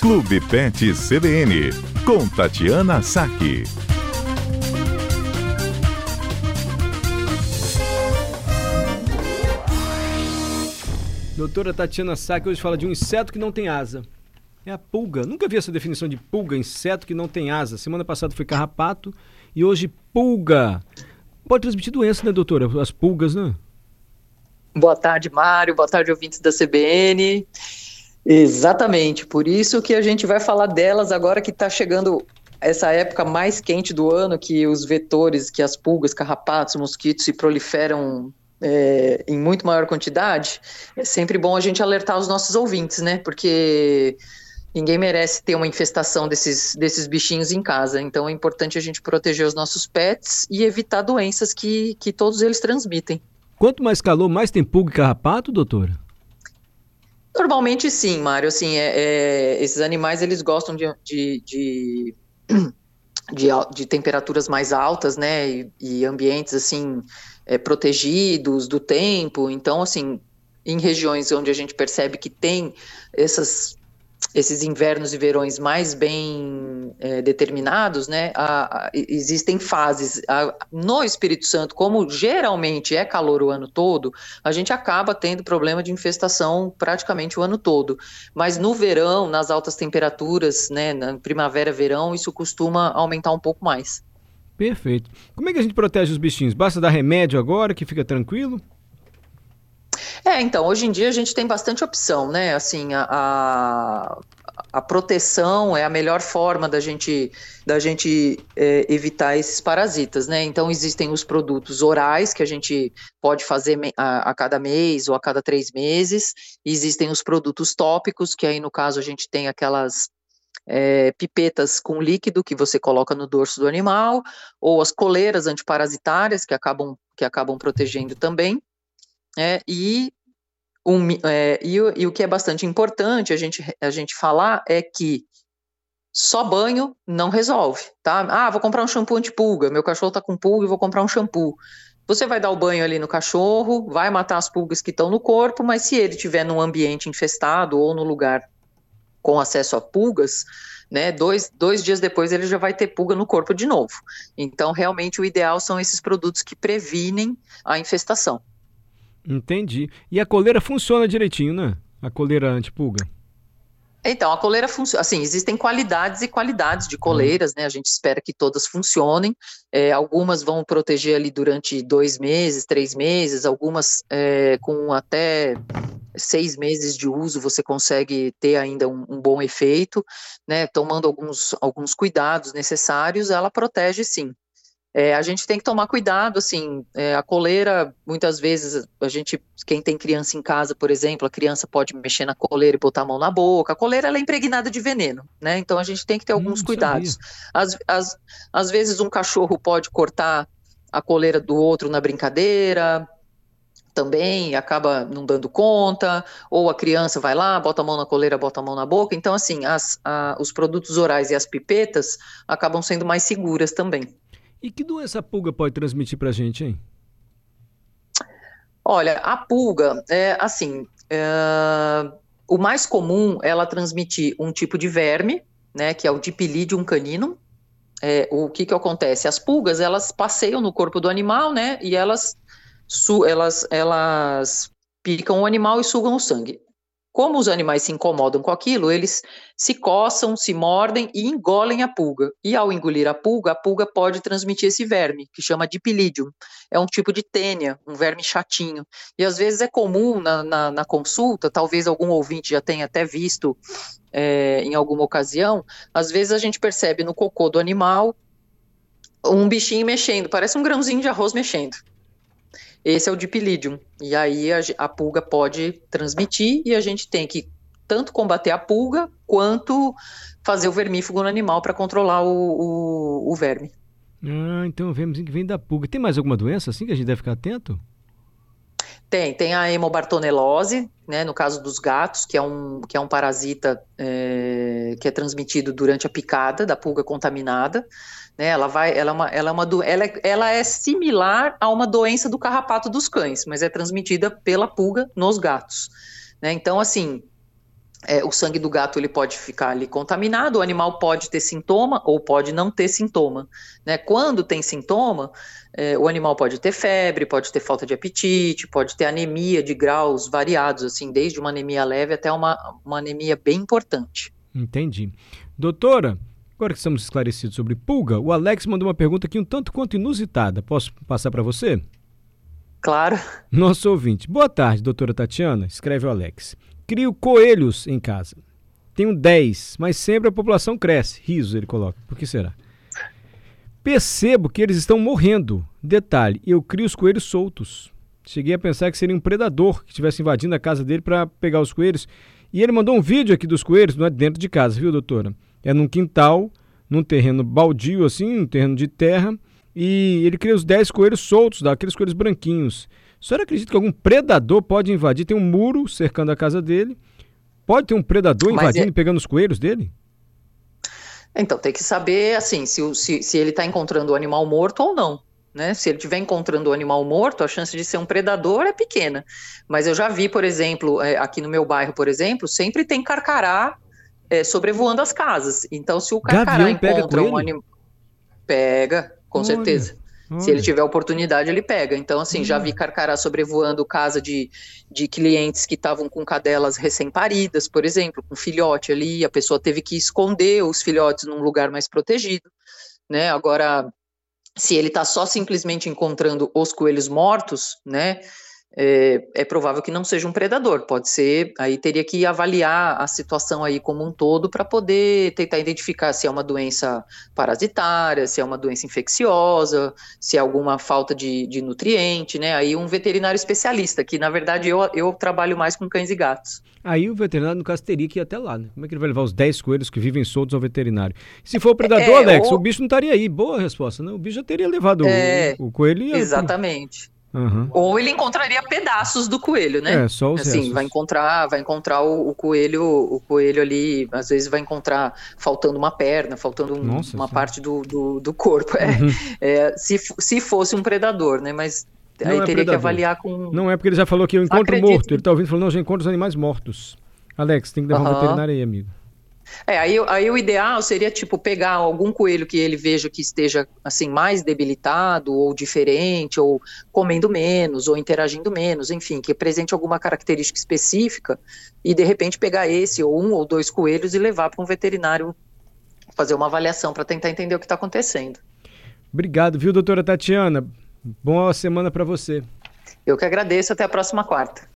Clube Pet CBN, com Tatiana Saque. Doutora Tatiana Saque hoje fala de um inseto que não tem asa. É a pulga. Nunca vi essa definição de pulga, inseto que não tem asa. Semana passada foi carrapato e hoje pulga. Pode transmitir doença, né, doutora? As pulgas, né? Boa tarde, Mário. Boa tarde, ouvintes da CBN. Exatamente, por isso que a gente vai falar delas agora que está chegando essa época mais quente do ano, que os vetores, que as pulgas, carrapatos, mosquitos se proliferam é, em muito maior quantidade. É sempre bom a gente alertar os nossos ouvintes, né? Porque ninguém merece ter uma infestação desses, desses bichinhos em casa. Então é importante a gente proteger os nossos pets e evitar doenças que, que todos eles transmitem. Quanto mais calor, mais tem pulga e carrapato, doutora? Normalmente sim, Mário. Assim, é, é, esses animais eles gostam de, de, de, de, de temperaturas mais altas, né? E, e ambientes assim é, protegidos do tempo. Então, assim, em regiões onde a gente percebe que tem essas esses invernos e verões mais bem é, determinados, né, a, a, existem fases. A, no Espírito Santo, como geralmente é calor o ano todo, a gente acaba tendo problema de infestação praticamente o ano todo. Mas no verão, nas altas temperaturas, né, na primavera, verão, isso costuma aumentar um pouco mais. Perfeito. Como é que a gente protege os bichinhos? Basta dar remédio agora que fica tranquilo? É, então, hoje em dia a gente tem bastante opção, né? Assim, a, a, a proteção é a melhor forma da gente, da gente é, evitar esses parasitas, né? Então, existem os produtos orais que a gente pode fazer a, a cada mês ou a cada três meses, existem os produtos tópicos, que aí, no caso, a gente tem aquelas é, pipetas com líquido que você coloca no dorso do animal, ou as coleiras antiparasitárias que acabam, que acabam protegendo também. É, e, um, é, e, e, o que é bastante importante a gente, a gente falar é que só banho não resolve, tá? Ah, vou comprar um shampoo anti-pulga, meu cachorro tá com pulga e vou comprar um shampoo. Você vai dar o banho ali no cachorro, vai matar as pulgas que estão no corpo, mas se ele estiver num ambiente infestado ou no lugar com acesso a pulgas, né, dois, dois dias depois ele já vai ter pulga no corpo de novo. Então, realmente, o ideal são esses produtos que previnem a infestação. Entendi. E a coleira funciona direitinho, né? A coleira antipulga. Então, a coleira funciona. Assim, existem qualidades e qualidades de coleiras, né? A gente espera que todas funcionem. É, algumas vão proteger ali durante dois meses, três meses, algumas é, com até seis meses de uso você consegue ter ainda um, um, bom efeito, né? Tomando alguns, alguns cuidados necessários, ela protege sim. É, a gente tem que tomar cuidado, assim, é, a coleira, muitas vezes, a gente, quem tem criança em casa, por exemplo, a criança pode mexer na coleira e botar a mão na boca, a coleira ela é impregnada de veneno, né, então a gente tem que ter alguns hum, cuidados. Às, às, às vezes um cachorro pode cortar a coleira do outro na brincadeira, também acaba não dando conta, ou a criança vai lá, bota a mão na coleira, bota a mão na boca, então assim, as, a, os produtos orais e as pipetas acabam sendo mais seguras também. E que doença a pulga pode transmitir para a gente, hein? Olha, a pulga, é assim, é, o mais comum é ela transmitir um tipo de verme, né, que é o Dipilidium caninum. É, o que que acontece? As pulgas, elas passeiam no corpo do animal, né, e elas, elas, elas picam o animal e sugam o sangue. Como os animais se incomodam com aquilo, eles se coçam, se mordem e engolem a pulga. E ao engolir a pulga, a pulga pode transmitir esse verme, que chama de pilidium. É um tipo de tênia, um verme chatinho. E às vezes é comum na, na, na consulta, talvez algum ouvinte já tenha até visto é, em alguma ocasião, às vezes a gente percebe no cocô do animal um bichinho mexendo, parece um grãozinho de arroz mexendo. Esse é o dipilidium. E aí a, a pulga pode transmitir e a gente tem que tanto combater a pulga quanto fazer o vermífugo no animal para controlar o, o, o, verme. Ah, então vemos que vem da pulga. Tem mais alguma doença assim que a gente deve ficar atento? Tem, tem a hemobartonelose, né, no caso dos gatos, que é um, que é um parasita é, que é transmitido durante a picada da pulga contaminada. Né, ela vai, ela é uma, ela é uma ela, é, ela é similar a uma doença do carrapato dos cães, mas é transmitida pela pulga nos gatos. Né, então, assim, é, o sangue do gato ele pode ficar ali contaminado, o animal pode ter sintoma ou pode não ter sintoma. Né? Quando tem sintoma, é, o animal pode ter febre, pode ter falta de apetite, pode ter anemia de graus variados, assim, desde uma anemia leve até uma, uma anemia bem importante. Entendi. Doutora, agora que estamos esclarecidos sobre pulga, o Alex mandou uma pergunta aqui um tanto quanto inusitada. Posso passar para você? Claro. Nosso ouvinte. Boa tarde, doutora Tatiana, escreve o Alex. Crio coelhos em casa. Tenho 10, mas sempre a população cresce. Riso, ele coloca. Por que será? Percebo que eles estão morrendo. Detalhe, eu crio os coelhos soltos. Cheguei a pensar que seria um predador que estivesse invadindo a casa dele para pegar os coelhos. E ele mandou um vídeo aqui dos coelhos, não é dentro de casa, viu, doutora? É num quintal, num terreno baldio, assim, um terreno de terra. E ele cria os 10 coelhos soltos, daqueles coelhos branquinhos. A senhora acredita que algum predador pode invadir? Tem um muro cercando a casa dele. Pode ter um predador invadindo é... e pegando os coelhos dele? Então, tem que saber, assim, se, se, se ele está encontrando o animal morto ou não. Né? Se ele estiver encontrando o animal morto, a chance de ser um predador é pequena. Mas eu já vi, por exemplo, é, aqui no meu bairro, por exemplo, sempre tem carcará é, sobrevoando as casas. Então, se o carcará encontra um animal. Pega, com Olha. certeza. Olha. Se ele tiver oportunidade, ele pega. Então, assim, hum. já vi carcará sobrevoando casa de, de clientes que estavam com cadelas recém-paridas, por exemplo, com filhote ali, a pessoa teve que esconder os filhotes num lugar mais protegido, né? Agora, se ele está só simplesmente encontrando os coelhos mortos, né? É, é, provável que não seja um predador. Pode ser, aí teria que avaliar a situação aí como um todo para poder tentar identificar se é uma doença parasitária, se é uma doença infecciosa, se é alguma falta de, de nutriente, né? Aí um veterinário especialista, que na verdade eu, eu trabalho mais com cães e gatos. Aí o veterinário, no caso, teria que ir até lá, né? Como é que ele vai levar os 10 coelhos que vivem soltos ao veterinário? Se for o predador, é, Alex, ou... o bicho não estaria aí. Boa resposta, né? O bicho já teria levado é, o, o, coelho e... Exatamente. Uhum. Ou ele encontraria pedaços do coelho, né? É, só os assim, restos. vai encontrar, vai encontrar o, o, coelho, o coelho ali, às vezes vai encontrar faltando uma perna, faltando um, Nossa, uma sim. parte do, do, do corpo. É, uhum. É, se, se fosse um predador, né? Mas não aí é teria predador. que avaliar com. Não é porque ele já falou que eu encontro Acredito. morto. Ele tá ouvindo falando, não, já encontro os animais mortos. Alex, tem que levar uhum. um veterinário aí, amigo. É, aí, aí o ideal seria, tipo, pegar algum coelho que ele veja que esteja, assim, mais debilitado ou diferente, ou comendo menos, ou interagindo menos, enfim, que apresente alguma característica específica, e de repente pegar esse, ou um ou dois coelhos e levar para um veterinário fazer uma avaliação para tentar entender o que está acontecendo. Obrigado, viu, doutora Tatiana? Boa semana para você. Eu que agradeço, até a próxima quarta.